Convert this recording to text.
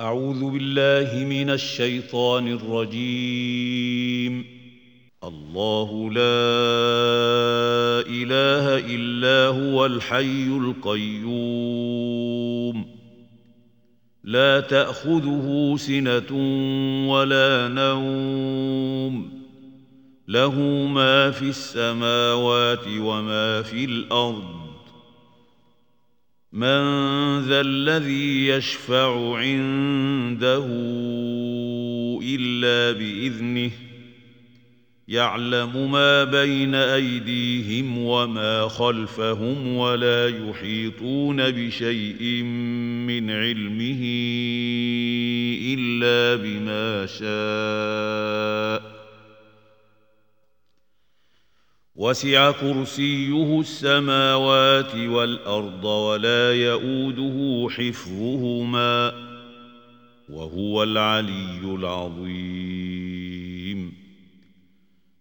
أعوذ بالله من الشيطان الرجيم. الله لا إله إلا هو الحي القيوم. لا تأخذه سنة ولا نوم. له ما في السماوات وما في الأرض. من ذا الذي يشفع عنده إلا بإذنه يعلم ما بين أيديهم وما خلفهم ولا يحيطون بشيء من علمه إلا بما شاء. وسع كرسيه السماوات والأرض ولا يئوده حفظهما وهو العلي العظيم.